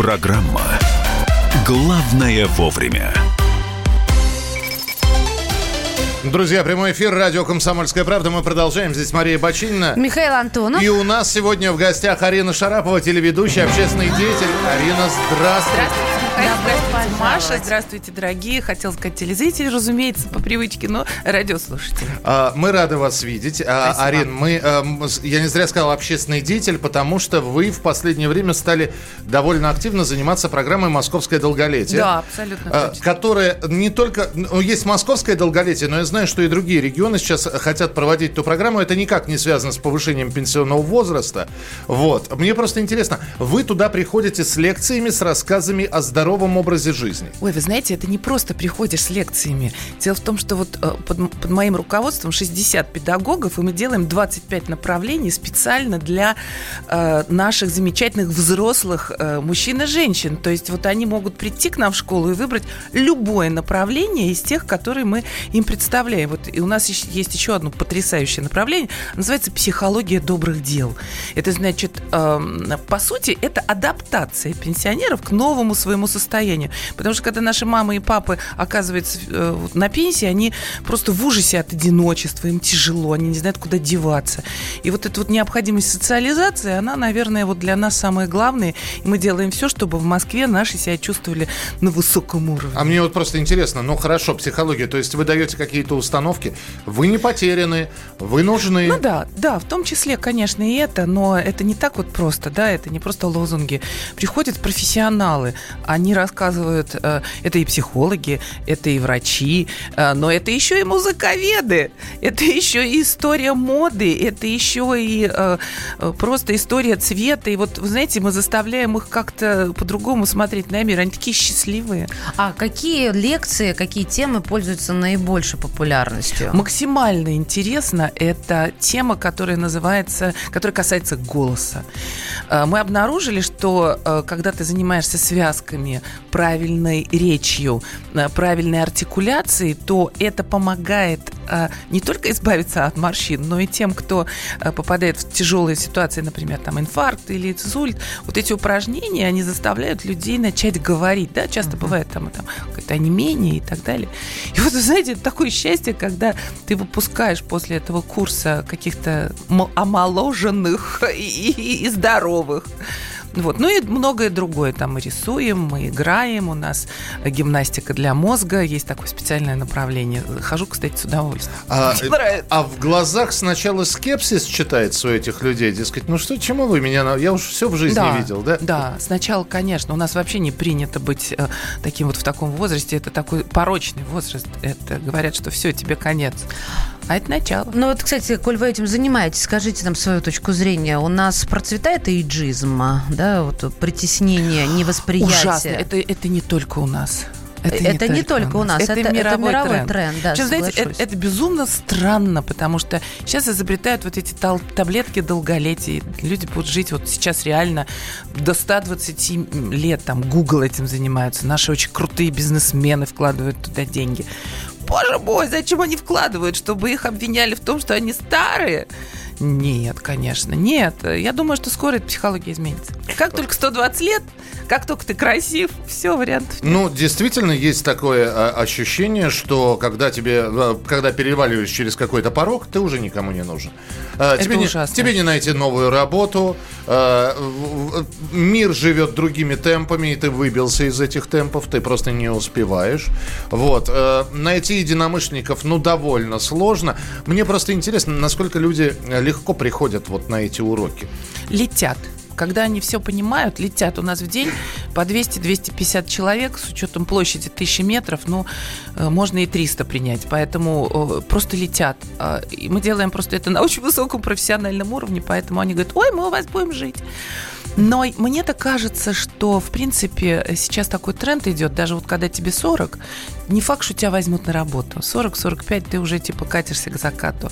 Программа «Главное вовремя». Друзья, прямой эфир, радио «Комсомольская правда». Мы продолжаем. Здесь Мария Бочинина. Михаил Антонов. И у нас сегодня в гостях Арина Шарапова, телеведущая, общественный деятель. Арина, здравствуйте. Здравствуйте, Михаил. Здравствуйте, Маша. Здравствуйте, дорогие. Хотел сказать телезрители, разумеется, по привычке, но радиослушатели. А, Мы рады вас видеть. А, Спасибо. Арин, мы, с- я не зря сказал общественный деятель, потому что вы в последнее время стали довольно активно заниматься программой «Московское долголетие». Да, абсолютно А, точно. которая не только... ну, есть московское долголетие, но я знаю, что и другие регионы сейчас хотят проводить эту программу. Это никак не связано с повышением пенсионного возраста. Вот. Мне просто интересно, вы туда приходите с лекциями, с рассказами о здоровом образе жизни. Ой, вы знаете, это не просто приходишь с лекциями. Дело в том, что вот э, под, под моим руководством 60 педагогов, и мы делаем 25 направлений специально для э, наших замечательных взрослых э, мужчин и женщин. То есть вот они могут прийти к нам в школу и выбрать любое направление из тех, которые мы им представляем. Вот и у нас есть еще одно потрясающее направление, называется психология добрых дел. Это значит, эм, по сути, это адаптация пенсионеров к новому своему состоянию. Потому что когда наши мамы и папы оказываются э, на пенсии, они просто в ужасе от одиночества, им тяжело, они не знают, куда деваться. И вот эта вот необходимость социализации, она, наверное, вот для нас самая главная. И мы делаем все, чтобы в Москве наши себя чувствовали на высоком уровне. А мне вот просто интересно, ну хорошо, психология, то есть вы даете какие-то установки, вы не потеряны, вы нужны. Ну да, да, в том числе, конечно, и это, но это не так вот просто, да, это не просто лозунги. Приходят профессионалы, они рассказывают, э, это и психологи, это и врачи, э, но это еще и музыковеды, это еще и история моды, это еще и э, просто история цвета. И вот, вы знаете, мы заставляем их как-то по-другому смотреть на мир. Они такие счастливые. А какие лекции, какие темы пользуются наибольшей популярностью? Максимально интересно это тема, которая называется, которая касается голоса. Мы обнаружили, что когда ты занимаешься связками, правильной речью, э, правильной артикуляцией, то это помогает э, не только избавиться от морщин, но и тем, кто э, попадает в тяжелые ситуации, например, там инфаркт или инсульт, вот эти упражнения, они заставляют людей начать говорить, да, часто бывает там, там какое-то онемение и так далее. И вот, вы знаете, это такое счастье, когда ты выпускаешь после этого курса каких-то омоложенных и, и- и здоровых. Вот. Ну и многое другое. Там мы рисуем, мы играем, у нас гимнастика для мозга, есть такое специальное направление. Хожу, кстати, с удовольствием. А, Мне нравится. а в глазах сначала скепсис читается у этих людей, дескать, ну что, чему вы меня, я уж все в жизни видел, да? Да, сначала, конечно, у нас вообще не принято быть э, таким вот в таком возрасте. Это такой порочный возраст. Это говорят, что все, тебе конец. А это начало. Ну вот, кстати, коль вы этим занимаетесь, скажите нам свою точку зрения. У нас процветает эйджизм, а, да, вот притеснение, невосприятие. Ужасно. Это, это не только у нас. Это не только у нас, это- это мировой тренд, да, Причем, знаете, это, это безумно странно, потому что сейчас изобретают вот эти тал- таблетки долголетия. Люди будут жить вот сейчас реально до 120 лет. Там Google этим занимаются. Наши очень крутые бизнесмены вкладывают туда деньги. Боже мой, зачем они вкладывают? Чтобы их обвиняли в том, что они старые? Нет, конечно, нет. Я думаю, что скоро эта психология изменится. Как только 120 лет, как только ты красив, все, вариантов нет. Ну, действительно, есть такое а, ощущение, что когда тебе, а, когда переваливаешь через какой-то порог, ты уже никому не нужен. А, Это тебе, не, ужасно. тебе не найти новую работу, мир живет другими темпами, и ты выбился из этих темпов, ты просто не успеваешь. Вот. Найти единомышленников, ну, довольно сложно. Мне просто интересно, насколько люди легко приходят вот на эти уроки. летят. Когда они все понимают, летят у нас в день по 200-250 человек с учетом площади 1000 метров, ну, э, можно и 300 принять, поэтому э, просто летят. А, И мы делаем просто это на очень высоком профессиональном уровне, поэтому они говорят, ой, мы у вас будем жить. Но мне так кажется, что, в принципе, сейчас такой тренд идет, даже вот когда тебе 40, не факт, что тебя возьмут на работу. 40-45 ты уже типа катишься к закату.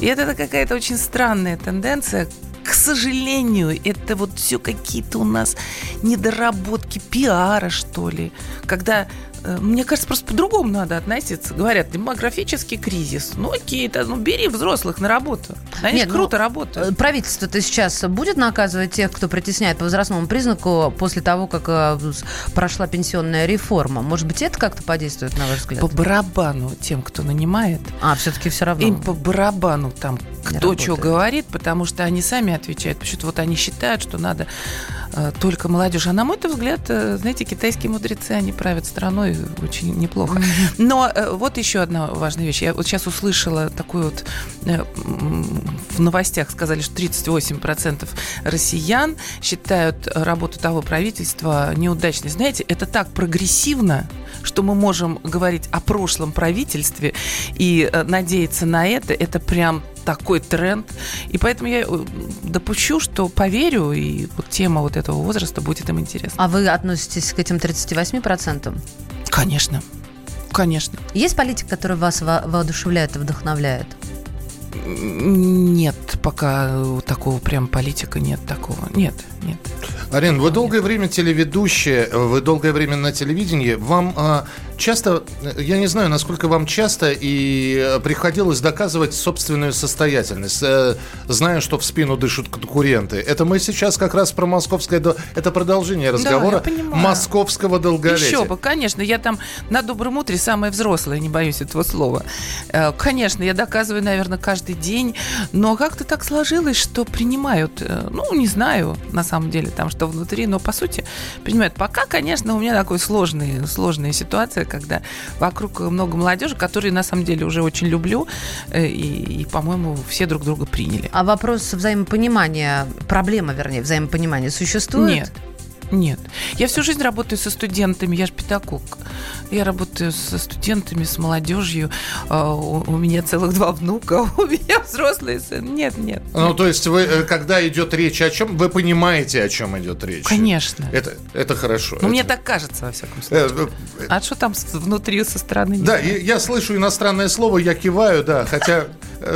И это какая-то очень странная тенденция, к сожалению, это вот все какие-то у нас недоработки пиара, что ли. Когда мне кажется, просто по-другому надо относиться. Говорят, демографический кризис. Ну окей, это, ну бери взрослых на работу. Они Нет, круто ну, работают. Правительство-то сейчас будет наказывать тех, кто притесняет по возрастному признаку после того, как э, прошла пенсионная реформа. Может быть, это как-то подействует, на ваш взгляд? По барабану тем, кто нанимает. А, все-таки все равно. Им по барабану там кто что говорит, потому что они сами отвечают. Почему-то вот они считают, что надо э, только молодежь. А на мой взгляд, э, знаете, китайские мудрецы, они правят страной очень неплохо. Но э, вот еще одна важная вещь. Я вот сейчас услышала такую вот э, в новостях сказали, что 38% россиян считают работу того правительства неудачной. Знаете, это так прогрессивно, что мы можем говорить о прошлом правительстве и э, надеяться на это. Это прям такой тренд. И поэтому я э, допущу, что поверю, и вот тема вот этого возраста будет им интересна. А вы относитесь к этим 38%? Конечно. Конечно. Есть политик, который вас во воодушевляет и вдохновляет? Нет, пока такого прям политика нет такого. Нет, нет. Арин, вы долгое время телеведущая, вы долгое время на телевидении. Вам а, часто, я не знаю, насколько вам часто и э, приходилось доказывать собственную состоятельность, э, зная, что в спину дышат конкуренты. Это мы сейчас как раз про московское... Это продолжение разговора да, московского долголетия. Еще бы, конечно. Я там на добром утре самая взрослая, не боюсь этого слова. Э, конечно, я доказываю, наверное, каждый день. Но как-то так сложилось, что принимают, ну, не знаю, на самом деле, там, что внутри, но по сути принимают. Пока, конечно, у меня такой сложный, сложная ситуация, когда вокруг много молодежи, которые на самом деле уже очень люблю, э, и, и по-моему, все друг друга приняли. А вопрос взаимопонимания, проблема, вернее, взаимопонимания существует? Нет. Нет. Я всю жизнь работаю со студентами, я же педагог. Я работаю со студентами, с молодежью. А, у меня целых два внука, у меня взрослый сын. Нет, нет. Ну, то есть вы, э, когда идет речь о чем, вы понимаете, о чем идет речь? Конечно. Это, это хорошо. Ну, мне так кажется, во всяком случае. Э, э, а что там внутри со стороны? Да, я, я слышу иностранное слово, я киваю, да, хотя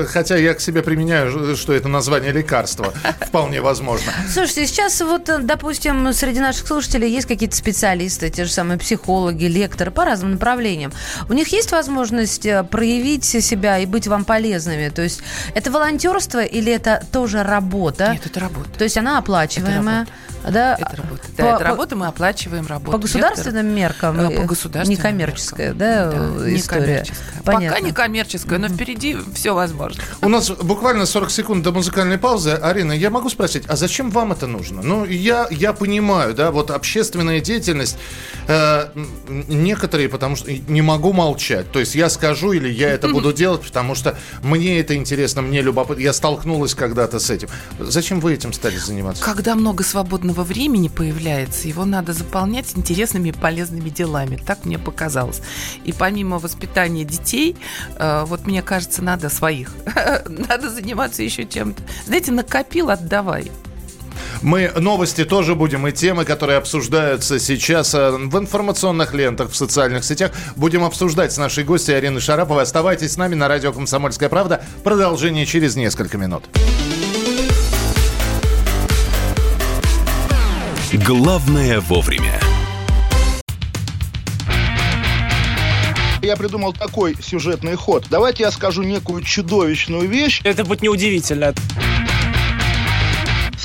Хотя я к себе применяю, что это название лекарства. Вполне возможно. Слушайте, сейчас вот, допустим, среди наших слушателей есть какие-то специалисты, те же самые психологи, лекторы по разным направлениям. У них есть возможность э, проявить себя и быть вам полезными? То есть это волонтерство или это тоже работа? Нет, это работа. То есть она оплачиваемая? Это да? Это работа. По, да, это работа, мы оплачиваем работу. По государственным меркам? По государственным Некоммерческая, меркам. да, да история? Некоммерческая. Понятно. Пока некоммерческая, но впереди все возможно. У нас буквально 40 секунд до музыкальной паузы. Арина, я могу спросить, а зачем вам это нужно? Ну, я, я понимаю, да, вот общественная деятельность, э, некоторые, потому что не могу молчать. То есть я скажу или я это буду делать, потому что мне это интересно, мне любопытно. Я столкнулась когда-то с этим. Зачем вы этим стали заниматься? Когда много свободного времени появляется, его надо заполнять интересными и полезными делами. Так мне показалось. И помимо воспитания детей, э, вот мне кажется, надо своих. Надо заниматься еще чем-то. Знаете, накопил, отдавай. Мы новости тоже будем и темы, которые обсуждаются сейчас э, в информационных лентах, в социальных сетях, будем обсуждать с нашей гостьей Ариной Шараповой. Оставайтесь с нами на радио «Комсомольская правда». Продолжение через несколько минут. Главное вовремя. Я придумал такой сюжетный ход. Давайте я скажу некую чудовищную вещь. Это будет неудивительно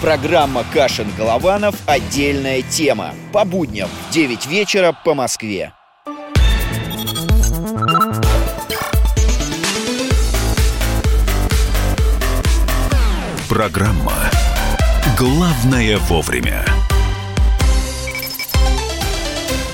Программа «Кашин-Голованов. Отдельная тема». По будням в 9 вечера по Москве. Программа «Главное вовремя».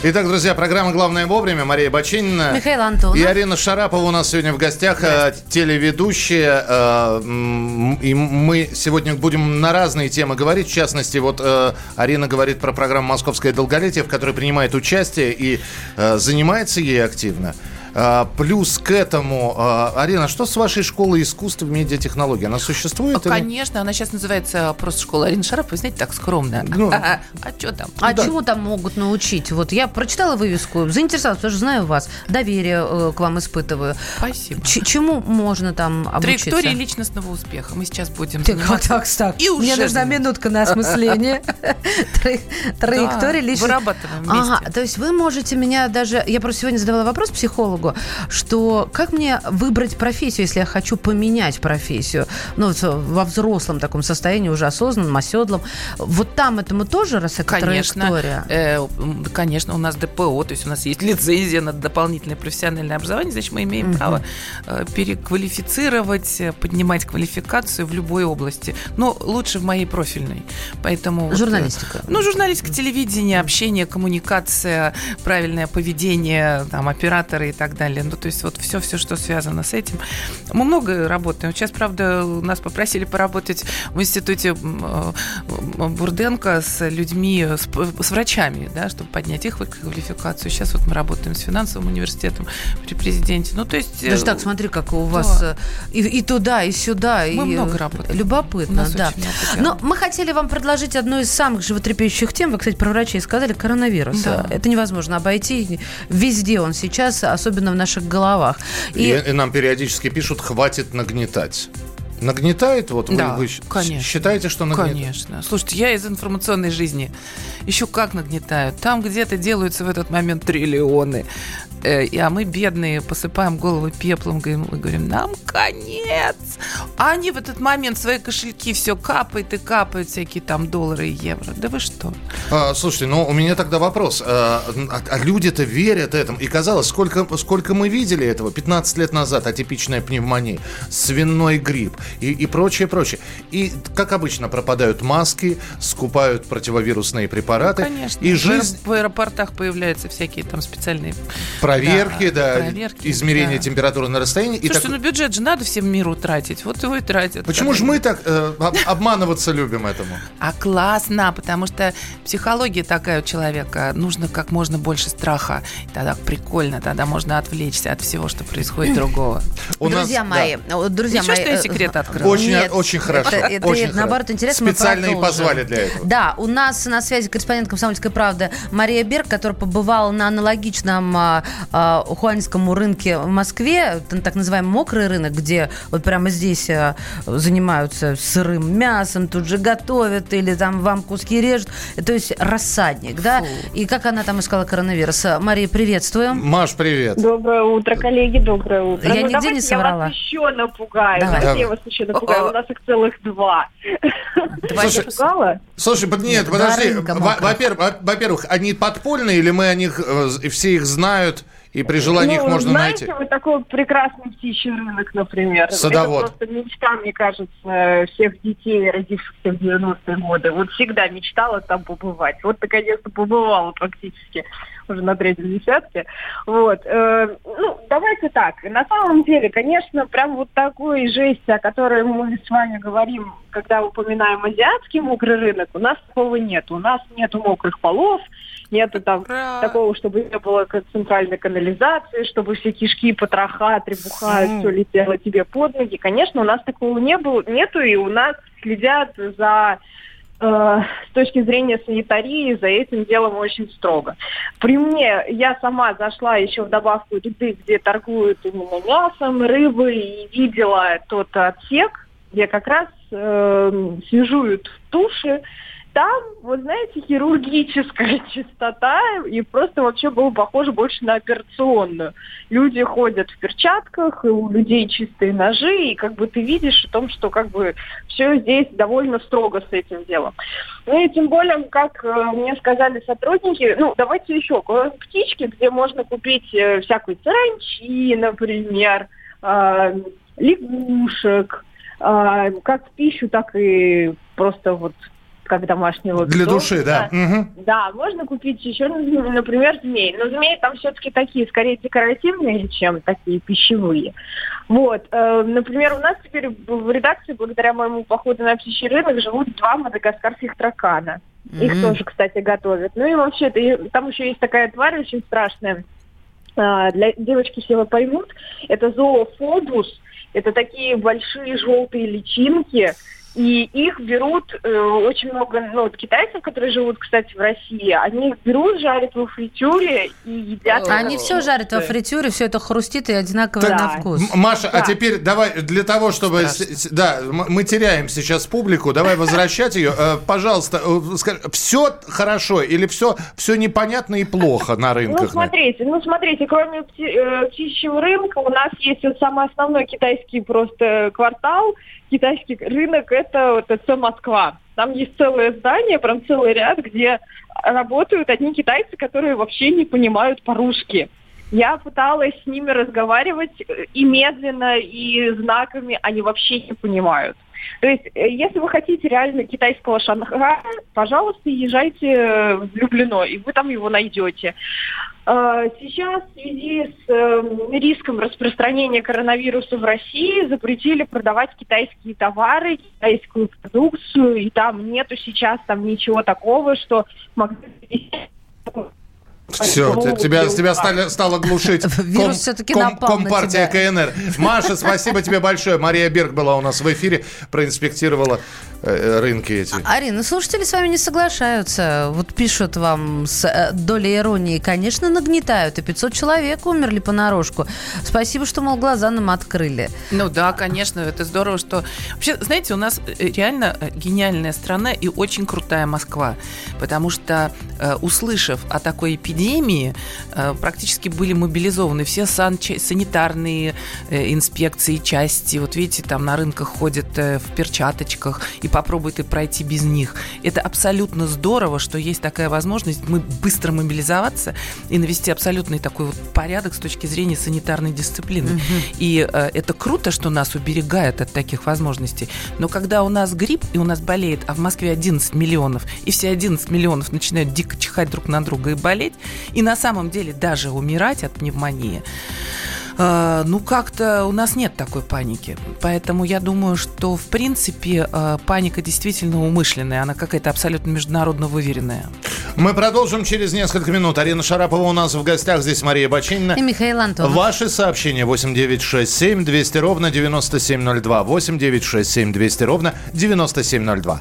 Итак, друзья, программа «Главное вовремя». Мария Бачинина. Михаил Антонов. И Арина Шарапова у нас сегодня в гостях, э, телеведущая. Э, и мы сегодня будем на разные темы говорить. В частности, вот э, Арина говорит про программу «Московское долголетие», в которой принимает участие и занимается ей активно. А, Плюс к этому, а, Арина, что с вашей школой искусств и медиатехнологий? Она существует? или- Конечно, она сейчас называется просто школа Арина Шарапова, знаете, так скромно. Ну. А что там? А Да. чему там могут научить? Вот я прочитала вывеску, заинтересовалась, потому что знаю вас, доверие э, к вам испытываю. Спасибо. Ч- чему можно там обучиться? Траектория личностного успеха. Мы сейчас будем Так, заниматься. так, так. И уже Мне нужна минутка на осмысление. Тра- Траектория личности. вырабатываем. Ага, то есть вы можете меня даже... Я просто сегодня задавала вопрос психологу, что как мне выбрать профессию, если я хочу поменять профессию? Ну, вот во взрослом таком состоянии, уже осознанном, оседлом. Вот там этому тоже раз это Конечно, траектория? э, конечно, у нас ДПО, то есть у нас есть лицензия на дополнительное профессиональное образование, значит, мы имеем Мгм. право э, переквалифицировать, э, поднимать квалификацию в любой области. Но лучше в моей профильной. Поэтому вот, э, Журналистика. Ну, журналистика, телевидение, общение, коммуникация, правильное поведение, там, операторы и так далее. Ну, то есть вот все, все, что связано с этим. Мы много работаем. Сейчас, правда, нас попросили поработать в институте э, Бурденко с людьми, с, с врачами, да, чтобы поднять их квалификацию. Сейчас вот мы работаем с финансовым университетом при президенте. Ну, то есть... э, Даже так, смотри, как у вас да. э, и, и туда, и сюда. Мы и, много э, работаем. Любопытно, да. Но мы хотели вам предложить одну из самых животрепещущих тем. Вы, кстати, про врачей сказали, коронавирус. Да. Это невозможно обойти. Везде он сейчас, особенно в наших головах. И, И, и нам периодически пишут, хватит нагнетать. Нагнетает? Вот вы- Да, вы, щ- конечно. считаете, что нагнетает? Конечно. Слушайте, я из информационной жизни еще как нагнетаю. Там где-то делаются в этот момент триллионы. Э, а мы, бедные, посыпаем головы пеплом, говорим, и говорим, нам конец. А они в этот момент свои кошельки все капают и капают, всякие там доллары и евро. Да вы что? А, слушайте, ну у меня тогда вопрос. А, а- а люди-то верят этому. И казалось, сколько, сколько мы видели этого? 15 лет назад атипичная пневмония, свиной грипп и, и прочее, прочее. И, как обычно, пропадают маски, скупают противовирусные препараты. Конечно. И жизнь... В аэропортах появляются всякие там специальные... Проверки, да, Да, проверки, измерение да. температуры на расстоянии. и Слушайте, так- ну бюджет же надо всем миру тратить. Вот его и тратят. Почему же мы так э, об- обманываться любим этому? А классно, потому что психология такая у человека. Нужно как можно больше страха. Тогда прикольно, тогда можно отвлечься от всего, что происходит другого. У друзья мои, друзья Ничего, мои, что я э, секрет открыла. Очень, Нет, очень хорошо. Это, это, очень наоборот, интересно. Специально и позвали для этого. Да, у нас на связи корреспондент «Комсомольской правды» Мария Берг, которая побывала на аналогичном а, а, ухуанском рынке в Москве, так называемый мокрый рынок, где вот прямо здесь а, занимаются сырым мясом, тут же готовят или там вам куски режут. То есть рассадник, да? И как она там искала коронавирус? Мария, приветствуем. Маш, привет. Доброе утро, коллеги, доброе утро. Я ну, нигде не соврала. Я вас еще напугаю. Давай. Давай. я вас еще напугаю. О-о. У нас их целых два. Два Слушай, Напугала? Слушай, нет, подожди. Во-первых, во- во-первых, они подпольные или мы о них э, и все их знают и при желании их ну, можно знаете, найти? вот такой прекрасный птичий рынок, например. Садовод. Это просто мечта, мне кажется, всех детей, родившихся в 90-е годы. Вот всегда мечтала там побывать. Вот, наконец-то, побывала практически уже на третьем десятке. Вот. э, ну, давайте так. На самом деле, конечно, прям вот такой жести, о которой мы с вами говорим, когда упоминаем азиатский мокрый рынок, у нас такого нет. У нас нету мокрых полов, нету там Ура! такого, чтобы не было центральной канализации, чтобы все кишки, потроха, требуха, все летело тебе под ноги. Конечно, у нас такого не было, нету, и у нас следят за с точки зрения санитарии за этим делом очень строго. При мне я сама зашла еще в добавку еды, где торгуют именно мясом, рыбой, и видела тот отсек, где как раз э, свежуют туши, там, вот знаете, хирургическая чистота, и просто вообще было похоже больше на операционную. Люди ходят в перчатках, и у людей чистые ножи, и как бы ты видишь о том, что как бы все здесь довольно строго с этим делом. Ну и тем более, как э, мне сказали сотрудники, ну давайте еще, птички, где можно купить э, всякую саранчи, например, э, лягушек, э, как в пищу, так и просто вот как домашнего Для питомца. души, да. Мгм. Да, можно купить еще, ну, например, змей. Но змеи там все-таки такие, скорее декоративные, чем такие пищевые. Вот. э, например, у нас теперь в редакции, благодаря моему походу на птичий рынок, живут два мадагаскарских таракана. Их тоже, кстати, готовят. Ну и вообще, там еще есть такая тварь очень страшная. а, для девочки все вы поймут, это зоофобус, это такие большие желтые личинки, и их берут э, очень много, ну, вот китайцев, которые живут, кстати, в России, они их берут, жарят во фритюре и едят. Они все жарят во фритюре, все это хрустит и одинаково Да. на вкус. Маша, а Да. теперь давай для того, чтобы... с- с- да, мы теряем сейчас публику, давай возвращать ее. Э, Пожалуйста, все хорошо или все, все непонятно и плохо на Ну, рынках? смотрите, ну, смотрите, кроме пти- э, птичьего рынка, у нас есть вот самый основной китайский просто квартал, китайский рынок, это вот ТЦ Москва. Там есть целое здание, прям целый ряд, где работают одни китайцы, которые вообще не понимают по-русски. Я пыталась с ними разговаривать э, и медленно, и знаками, они вообще не понимают. То есть, э, если вы хотите реально китайского Шанхая, пожалуйста, езжайте э, в Люблино, и вы там его найдете. Э, Сейчас в связи с э, риском распространения коронавируса в России запретили продавать китайские товары, китайскую продукцию, и там нету сейчас там ничего такого, что могли Все, тебя, тебя стали, стало глушить Вирус всё-таки напал на Компартия тебя. КНР. Маша, спасибо тебе большое. Мария Берг была у нас в эфире, проинспектировала э, рынки эти. Арина, слушатели с вами не соглашаются. Вот пишут вам с э, долей иронии. Конечно, нагнетают. И 500 человек умерли понарошку. Спасибо, что, мол, глаза нам открыли. Ну да, конечно, это здорово, что... Вообще, знаете, у нас э, реально э, гениальная страна и очень крутая Москва, потому что, э, услышав о такой эпидемии, э, практически были мобилизованы все санча- санитарные э, инспекции, части. Вот видите, там на рынках ходят э, в перчаточках, и попробуй ты пройти без них. Это абсолютно здорово, что есть такая возможность мы быстро мобилизоваться и навести абсолютный такой вот порядок с точки зрения санитарной дисциплины. И э, это круто, что нас уберегают от таких возможностей. Но когда у нас грипп, и у нас болеет, а в Москве 11 миллионов, и все 11 миллионов начинают дико чихать друг на друга и болеть, и на самом деле даже умирать от пневмонии, э, ну, как-то у нас нет такой паники. Поэтому я думаю, что, в принципе, э, паника действительно умышленная. Она какая-то абсолютно международно выверенная. Мы продолжим через несколько минут. Арина Шарапова у нас в гостях. Здесь Мария Бачинина. И Михаил Антонов. Ваши сообщения 8967 200 ровно 9702. 8967 200 ровно 9702.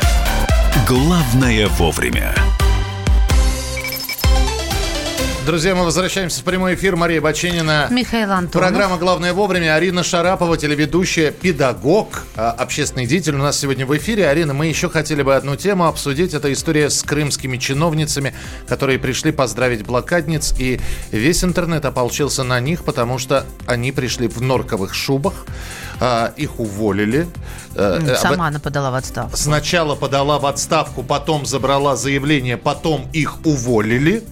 «Главное вовремя». Друзья, мы возвращаемся в прямой эфир. Мария Баченина. Михаил Антонов. Программа «Главное вовремя». Арина Шарапова, телеведущая, педагог, а, общественный деятель у нас сегодня в эфире. Арина, мы еще хотели бы одну тему обсудить. Это история с крымскими чиновницами, которые пришли поздравить блокадниц. И весь интернет ополчился на них, потому что они пришли в норковых шубах. а, Их уволили. Э, э, Сама она подала в отставку. Сначала подала в отставку, потом забрала заявление, потом их уволили.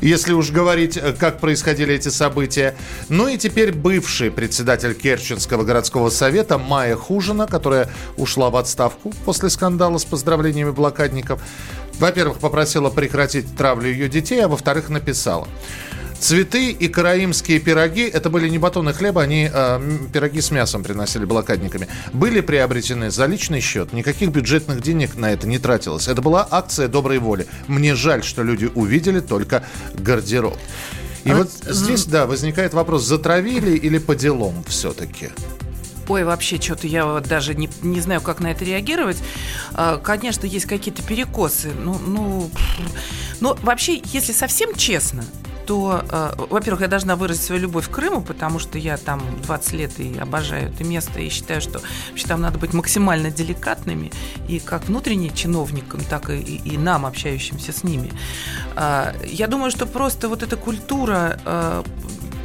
Если уж говорить, э, как происходили эти события. Ну и теперь бывший председатель Керченского городского совета Майя Хужина, которая ушла в отставку после скандала с поздравлениями блокадников. Во-первых, попросила прекратить травлю ее детей, а во-вторых, написала. Цветы и караимские пироги, это были не батоны хлеба, они э, пироги с мясом приносили блокадниками, были приобретены за личный счет. Никаких бюджетных денег на это не тратилось. Это была акция доброй воли. Мне жаль, что люди увидели только гардероб. И А вот здесь, да, возникает вопрос, затравили или по делам все-таки? Ой, вообще, что-то я вот даже не, не знаю, как на это реагировать. А, Конечно, есть какие-то перекосы. Ну, ну, но вообще, если совсем честно, то, э, во-первых, я должна выразить свою любовь к Крыму, потому что я там 20 лет и обожаю это место, и считаю, что вообще там надо быть максимально деликатными, и как внутренним чиновникам, так и, и- нам, общающимся с ними. А, Я думаю, что просто вот эта культура э,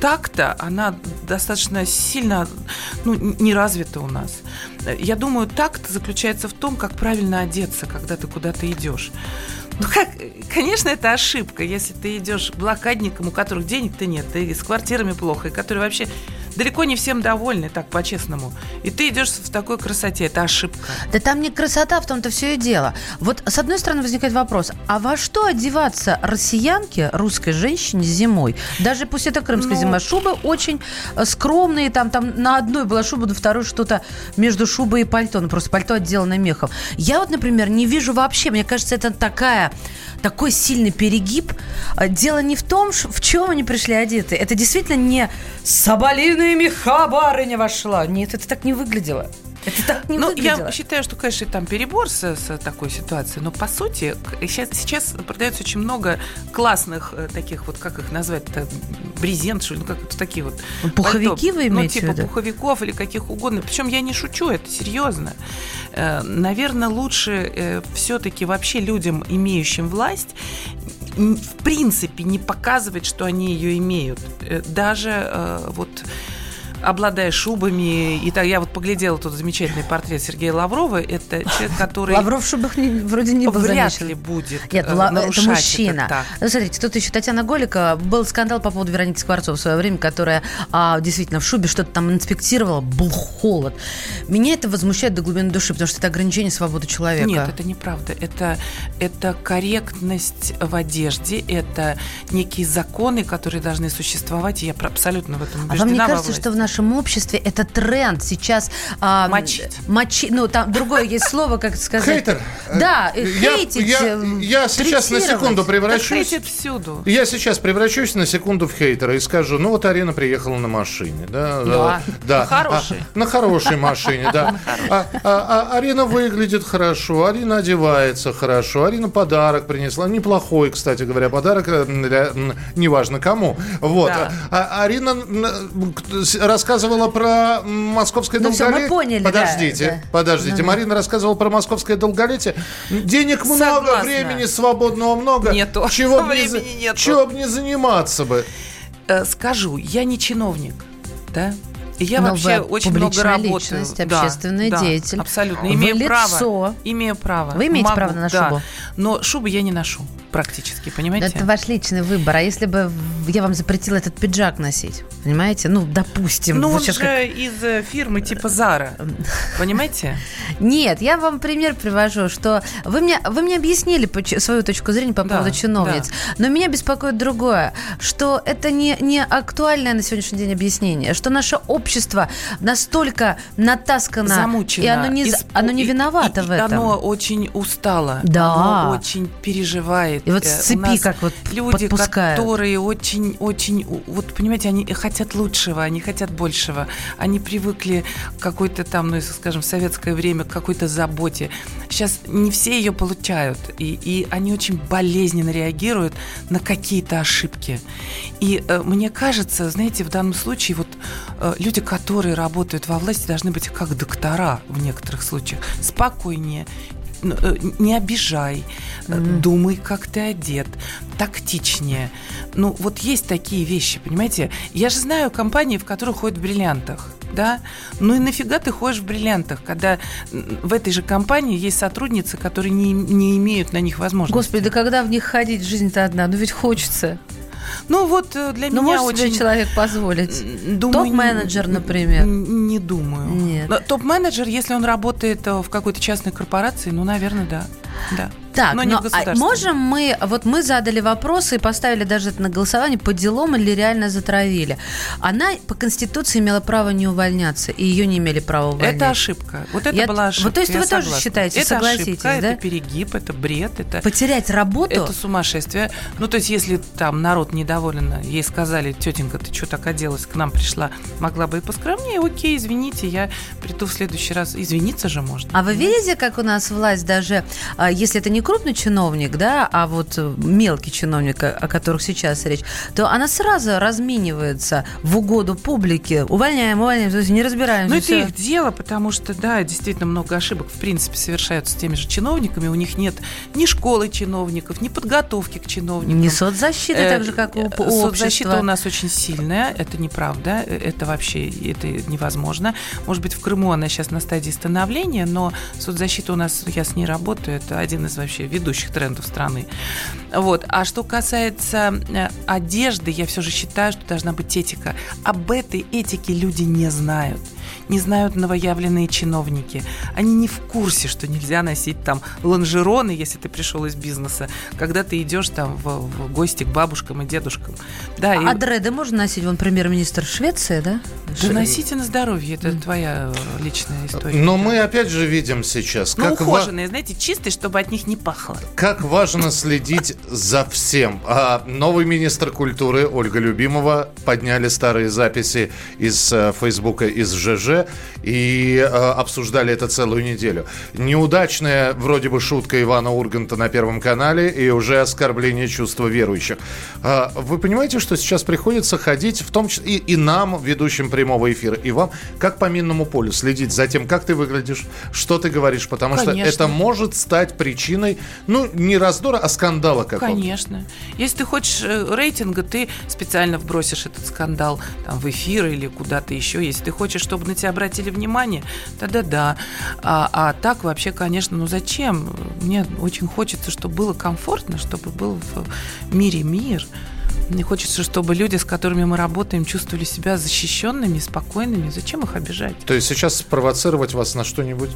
такта, она достаточно сильно ну, не развита у нас. Я думаю, такт заключается в том, как правильно одеться, когда ты куда-то идешь. Ну как, конечно, это ошибка, если ты идешь блокадником, у которых денег-то нет, и с квартирами плохо, и которые вообще далеко не всем довольны, так по-честному. И ты идешь в такой красоте, это ошибка. Да там не красота, в том-то все и дело. Вот с одной стороны возникает вопрос, а во что одеваться россиянке, русской женщине зимой? Даже пусть это крымская Ну- зима. Шубы очень э, скромные, там, там на одной была шуба, на второй что-то между шубой и пальто. Ну просто пальто отделано мехом. Я вот, например, не вижу вообще, мне кажется, это такая такой сильный перегиб. А Дело не в том, в чем они пришли одеты. Это действительно не соболиные меха барыня вошла. Нет, это так не выглядело. Это так не ну, выглядело. я считаю, что, конечно, там перебор с, с такой ситуацией, но по сути сейчас, сейчас продается очень много классных э, таких вот, как их назвать-то, брезент, что ли, ну как это такие вот. Ну, пуховики пальто. вы Ну, имеете в типа виду? пуховиков или каких угодно. Причем я не шучу, это серьезно. Наверное, лучше все-таки вообще людям, имеющим власть, в принципе не показывать, что они ее имеют. Э, Даже э, вот обладая шубами. И так, я вот поглядела тут замечательный портрет Сергея Лаврова. Это человек, который Лавров в шубах не- вроде не был вряд замечен. ли будет Нет, э, ла- это мужчина. так. Ну, смотрите, тут еще Татьяна Голика. Был скандал по поводу Вероники Скворцовой в свое время, которая а, действительно в шубе что-то там инспектировала. Был холод. Меня это возмущает до глубины души, потому что это ограничение свободы человека. Нет, это неправда. Это, это корректность в одежде, это некие законы, которые должны существовать. И я абсолютно в этом А убеждена. вам не кажется, что в нашем обществе это тренд сейчас... а, Мочить. Мочи, ну, там другое есть слово, как сказать... Хейтер. Да, э, Я- хейтить, я, э, я сейчас на секунду Так превращусь. хейтят всюду. Я сейчас превращусь на секунду в хейтера и скажу, ну вот Арина приехала на машине, да? Да. да. На хорошей. А, на хорошей машине, да. А, а- а Арина выглядит хорошо, Арина одевается хорошо, Арина подарок принесла, неплохой, кстати говоря, подарок, э, для, неважно кому. Вот. Да. А- Арина с- рассказывала про московское Ну всё, мы долголетие. поняли, да, Подождите, да. подождите. Ну-ну. Марина рассказывала про московское долголетие. Денег много, Согласна. времени свободного много. Нету. Чего бы не, нету. чего бы не заниматься бы. Э, Скажу, я не чиновник, да? И я Но вообще вы очень много работаю. личность, Да, общественный да, деятель. Абсолютно. Вы Имею лицо. право. Имею право. Вы имеете Могу, право на да. шубу? Но шубы я не ношу практически, Но понимаете? это ваш личный выбор. А если бы я вам запретила этот пиджак носить? Понимаете? Ну, допустим. Ну, вот он же как- из э, фирмы типа Зара. Понимаете? Нет, я вам пример привожу, что вы мне, вы мне объяснили свою точку зрения по Да, поводу чиновниц, да. но меня беспокоит другое, что это не, не актуальное на сегодняшний день объяснение, что наше общество настолько натаскано, Замучено. и оно не, Исп- оно не виновато и- в и этом. Оно очень устало. Да. Оно очень переживает. И вот Э, с у цепи как вот люди, подпускают. которые очень, очень, вот понимаете, они хотят лучшего, они хотят большего. Они привыкли к какой-то там, ну, скажем, в советское время, к какой-то заботе. Сейчас не все ее получают, и, и они очень болезненно реагируют на какие-то ошибки. И э, мне кажется, знаете, в данном случае вот э, люди, которые работают во власти, должны быть как доктора в некоторых случаях. Спокойнее, не обижай, э, думай, как ты одет, тактичнее. Ну, вот есть такие вещи, понимаете? Я же знаю компании, в которых ходят в бриллиантах. Да? Ну и нафига ты ходишь в бриллиантах, когда в этой же компании есть сотрудницы, которые не, не имеют на них возможности. Господи, да когда в них ходить, жизнь-то одна, ну ведь хочется. Ну вот э, для Ну, меня может себе очень... человек позволить. Думаю, Топ-менеджер, не- например. Не думаю. Нет. Топ-менеджер, если он работает э, в какой-то частной корпорации, ну, наверное, да. да. Так, Но не но, в а можем мы, вот мы задали вопросы и поставили даже это на голосование, по делам или реально затравили. Она по Конституции имела право не увольняться, и ее не имели права увольнять. Это ошибка. Вот это Я- была ошибка. вот то есть я вы тоже согласна. считаете, это согласитесь, ошибка, да? Это перегиб, это бред, это... Потерять работу? Это сумасшествие. Ну, то есть, если там народ недоволен, ей сказали, тетенька, ты что так оделась, к нам пришла, могла бы и поскромнее, окей, извините, я приду в следующий раз. Извиниться же можно. А вы видите, как у нас власть даже, а, если это не не крупный чиновник, да, а вот э, мелкий чиновник, о которых сейчас речь, то она сразу разменивается в угоду публике. Увольняем, увольняем, то есть не разбираемся. Ну, это их дело, потому что, да, действительно много ошибок, в принципе, совершаются теми же чиновниками. У них нет ни школы чиновников, ни подготовки к чиновникам. Не соцзащиты, Э, так же, как у, э, у Соцзащита общества. у нас очень сильная, это неправда, это вообще это невозможно. Может быть, в Крыму она сейчас на стадии становления, но соцзащита у нас, я с ней работаю, это один из вообще ведущих трендов страны. Вот. А что касается э, одежды, я все же считаю, что должна быть этика. Об этой этике люди не знают. Не знают новоявленные чиновники. Они не в курсе, что нельзя носить там лонжероны, если ты пришел из бизнеса, когда ты идешь там в, в гости к бабушкам и дедушкам. Да, и- А дреды можно носить? Вон премьер-министр Швеции, да? да носите на здоровье, это твоя э, личная история. Но мы опять же видим сейчас, Ну, как, ва- ухоженные, знаете, чистые, чтобы от них не пахло. как важно следить за всем. А, новый министр культуры Ольга Любимова подняли старые записи из э, Фейсбука, из ЖЖ и э, обсуждали это целую неделю. Неудачная вроде бы шутка Ивана Урганта на Первом канале и уже оскорбление чувства верующих. А, вы понимаете, что сейчас приходится ходить, в том числе и, и нам, ведущим прямого эфира, и вам, как по минному полю, следить за тем, как ты выглядишь, что ты говоришь, потому Конечно. что это может стать причиной, ну, не раздора, а скандала какого-то. Конечно. Если ты хочешь э, рейтинга, ты специально вбросишь этот скандал там, в эфир или куда-то еще. Если ты хочешь, чтобы на тебя обратили внимание, тогда да. А, а так вообще, конечно, ну зачем? Мне очень хочется, чтобы было комфортно, чтобы был в мире мир. Мне хочется, чтобы люди, с которыми мы работаем, чувствовали себя защищенными, спокойными. Зачем их обижать? То есть сейчас спровоцировать вас на что-нибудь?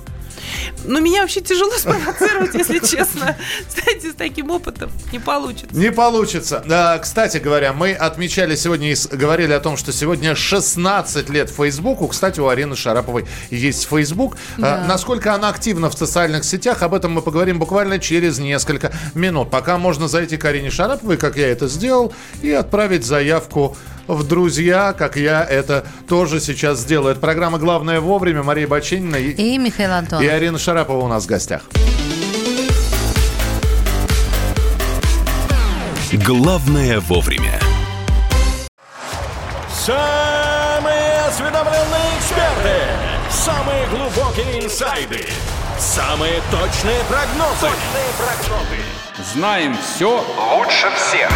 Ну, меня вообще тяжело спровоцировать, если честно. Знаете, с таким опытом не получится. Не получится. А, кстати говоря, мы отмечали сегодня и говорили о том, что сегодня 16 лет Фейсбуку. Кстати, у Арины Шараповой есть Фейсбук. А, насколько она активна в социальных сетях, об этом мы поговорим буквально через несколько минут. Пока можно зайти к Арине Шараповой, как я это сделал, и отправить заявку в друзья, как я это тоже сейчас сделаю. Это программа «Главное вовремя». Мария Баченина и, И Михаил Антонов. и Арина Шарапова у нас в гостях. Главное вовремя. Самые осведомленные эксперты, самые глубокие инсайды, самые точные прогнозы. Точные прогнозы. Знаем все лучше всех.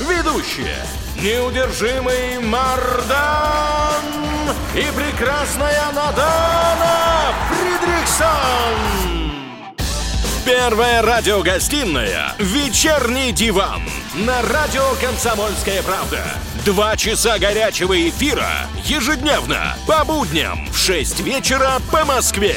Ведущие. Неудержимый Мардан и прекрасная Надана Фридриксон. Первая радиогостинная «Вечерний диван» на радио «Комсомольская правда». Два часа горячего эфира ежедневно по будням в 6 вечера по Москве.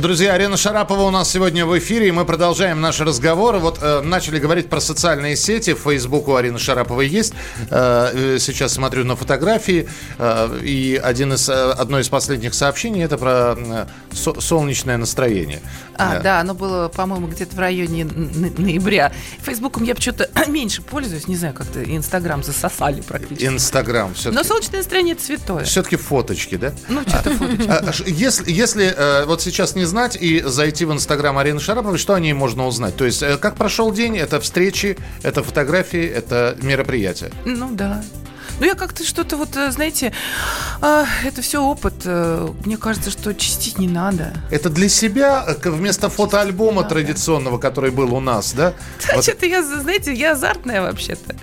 Друзья, Арина Шарапова у нас сегодня в эфире, и мы продолжаем наш разговор. Вот э, начали говорить про социальные сети. В Facebook у Арины Шараповой есть. Э, э, сейчас смотрю на фотографии, э, и один из, э, одно из последних сообщений это про э, со- солнечное настроение. А, Э, да, оно было, по-моему, где-то в районе ноября. Фейсбуком я почему-то меньше пользуюсь, не знаю, как-то Инстаграм засосали практически. Инстаграм Но все-таки. солнечное настроение это святое. Все-таки фоточки, да? Ну, что-то фоточки. А, ш- Если, если вот сейчас не знать и зайти в Инстаграм Арины Шараповой, что о ней можно узнать? То есть, э, как прошел день? Это встречи, это фотографии, это мероприятия. Ну, да. Ну, я как-то что-то вот, э, знаете, а, это все опыт. э, Мне кажется, что чистить не надо. Это для себя вместо фотоальбома традиционного, который был у нас, да? Вот Значит, я, знаете, я азартная вообще-то.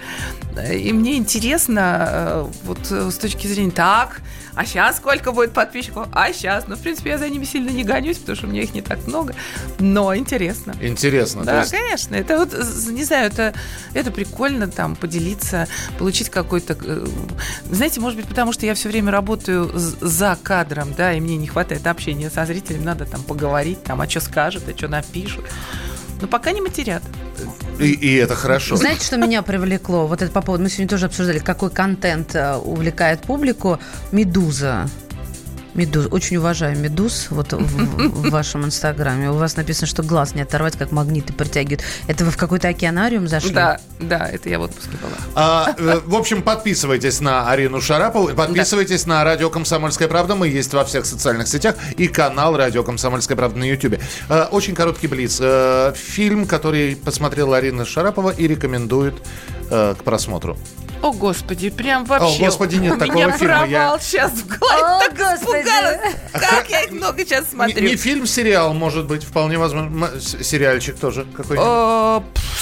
И мне интересно, э, вот с точки зрения, так, а сейчас сколько будет подписчиков? А сейчас? Ну, в принципе, я за ними сильно не гонюсь, потому что у меня их не так много. Но интересно. Интересно. Да, есть- конечно. Это вот, не знаю, это, это прикольно там поделиться, получить какой-то... э, Знаете, может быть, потому что я все время работаю за кадром, да, и мне не хватает общения со зрителем, надо там поговорить, там, а что скажут, а что напишут. Но пока не матерят. и, и это хорошо. Знаете, что меня привлекло? Вот это по поводу, мы сегодня тоже обсуждали, какой контент э, увлекает публику. Медуза. Медуз. Очень уважаю медуз вот в, в вашем инстаграме. У вас написано, что глаз не оторвать, как магниты притягивают. Это вы в какой-то океанариум зашли? Да, да, это я в отпуске была. А, э, в общем, подписывайтесь на Арину Шарапову, подписывайтесь на радио «Комсомольская правда». Мы есть во всех социальных сетях и канал радио «Комсомольская правда» на YouTube. Э, Очень короткий блиц. Э, Фильм, который посмотрела Арина Шарапова и рекомендует к просмотру. О, Господи, прям вообще. Господи, нет у такого меня фильма, я- провал сейчас в голове. О, так Господи. испугалась. Как я их много сейчас Не, смотрю. не фильм, сериал, может быть, вполне возможно. Сериальчик тоже какой-нибудь.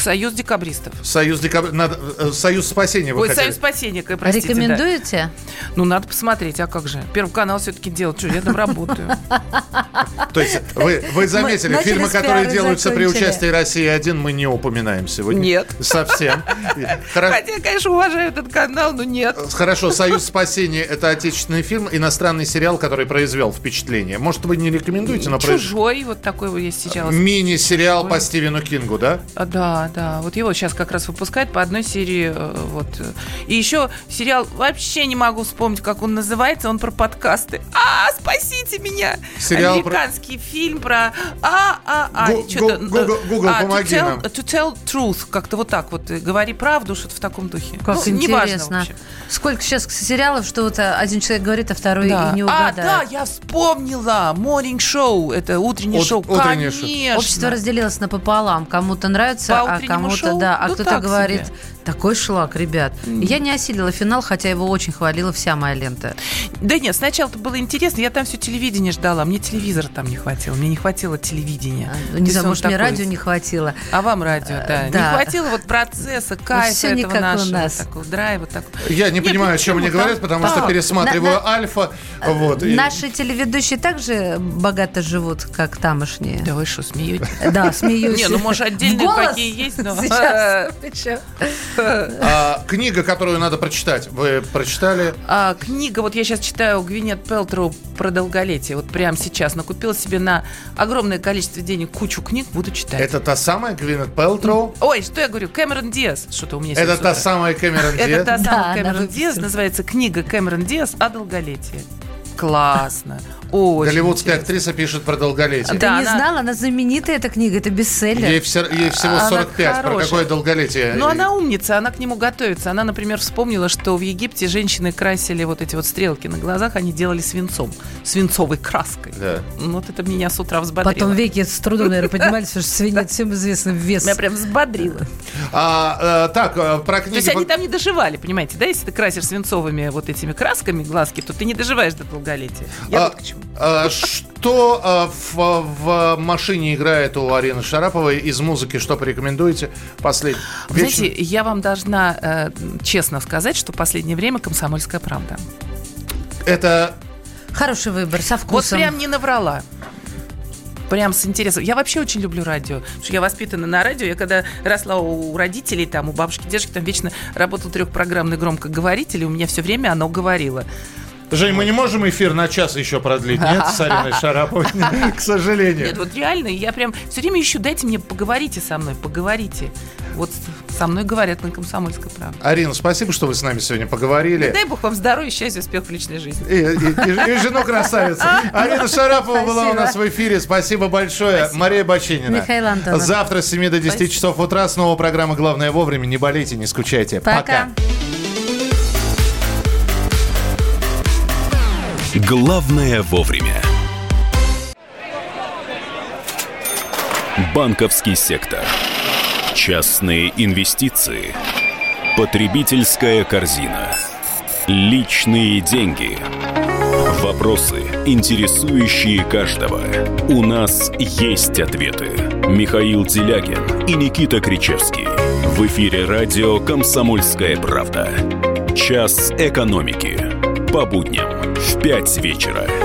Союз декабристов. Союз декабрь... надо- э, Союз спасения вы Ой, хотели. Союз спасения, как, простите. да. Рекомендуете? Ну, надо посмотреть, а как же? Первый канал все-таки делать. Что, я там работаю. То есть вы, вы заметили, фильмы, которые делаются при участии России-1, мы не упоминаем сегодня. Нет. Совсем. Хотя, конечно, уважаю этот канал, но нет. Хорошо, «Союз спасения» — это отечественный фильм, иностранный сериал, который произвел впечатление. Может, вы не рекомендуете, но Чужой, вот такой вот есть сейчас. Мини-сериал по Стивену Кингу, да? А, Да, да. Вот его сейчас как раз выпускают по одной серии. э, Вот. И еще сериал, вообще не могу вспомнить, как он называется. Он про подкасты. А, спасите меня! Сериал про- Американский фильм про... А, а, а. Google- э, а, to помоги tell- нам. To tell truth. Как-то вот так вот. э, Говори правду, что-то в таком духе. Как Ну, интересно. Сколько сейчас сериалов, что вот а, один человек говорит, а второй Да. и не а, угадает. да, я вспомнила. Morning Show. Это утреннее Ут- шоу. утреннее шоу. Конечно. Общество разделилось напополам. Кому-то нравится, По а кому-то да. А Ну, кто-то говорит, себе. Такой шлак, ребят. Я не осилила финал, хотя его очень хвалила вся моя лента. Да нет, сначала-то было интересно, я там все телевидение ждала, мне телевизора там не хватило, мне не хватило телевидения. А, Не знаю, может, мне такой- радио не хватило. А вам радио, да. да. Не хватило вот процесса, кайфа всё не этого как у нашего, нас. такого драйва. Так... Я не Нет, понимаю, о чем они Там- говорят, потому что там- пересматриваю на- на- «Альфа». Вот, и- Наши телеведущие также богато живут, как тамошние. Да вы что, смеетесь? Да, смеюсь. Не, ну, может, отдельные какие есть, но- Сейчас. А, книга, которую надо прочитать, вы прочитали? А, книга, вот я сейчас читаю Гвинет Пелтроу про долголетие, вот прямо сейчас. Накупила себе на огромное количество денег кучу книг, буду читать. Это та самая Гвинет Пелтроу? Ой, что я говорю? Кэмерон Диас. Что-то у меня Это та самая Кэмерон Это Диас? та Да, самая Кэмерон. Диас. Называется книга Кэмерон Диас о долголетии. Классно. Очень Голливудская интересно. актриса пишет про долголетие. Ты Да, не она- знала, она знаменитая эта книга, это бестселлер. Ей, все- ей всего Она 45. Про какое долголетие? Ну, она умница, она к нему готовится. Она, например, вспомнила, что в Египте женщины красили вот эти вот стрелки на глазах, они делали свинцом, свинцовой краской. Да. Ну, Вот это меня с утра взбодрило. Потом веки с трудом, наверное, поднимались, потому что свинец всем известно вес. Меня прям взбодрило. А, э, так, э, про То книги... есть они там не доживали, понимаете, да? Если ты красишь свинцовыми вот этими красками глазки, то ты не доживаешь до долголетия. Я А, вот к чему. а, что а, в, в машине играет у Арины Шараповой из музыки? Что порекомендуете? Последний. Знаете, я вам должна э, честно сказать, что в последнее время «Комсомольская правда». Это Хороший выбор, со Вот вкусом. прям не наврала. Прям с интересом. Я вообще очень люблю радио. Потому что я воспитана на радио. Я когда росла у родителей, там, у бабушки, дедушки, там вечно работал трехпрограммный громкоговоритель, и у меня все время оно говорило. Жень, мы не можем эфир на час еще продлить, нет, с Ариной Шараповой, к сожалению. Нет, вот реально, я прям все время ищу, дайте мне, поговорите со мной, поговорите. Вот со мной говорят на комсомольской правде. Арина, спасибо, что вы с нами сегодня поговорили. Дай бог вам здоровья, счастья, успеха в личной жизни. И, и- и- и жену красавицу. Арина Шарапова была у нас в эфире. Спасибо большое. Мария Бочинина. Михаил Антонов. Завтра с 7 до 10 часов утра снова программа «Главное вовремя». Не болейте, не скучайте. Пока. Главное вовремя. Банковский сектор. Частные инвестиции. Потребительская корзина. Личные деньги. Вопросы, интересующие каждого. У нас есть ответы. Михаил Делягин и Никита Кричевский. В эфире радио «Комсомольская правда». Час экономики. По будням в 5 вечера.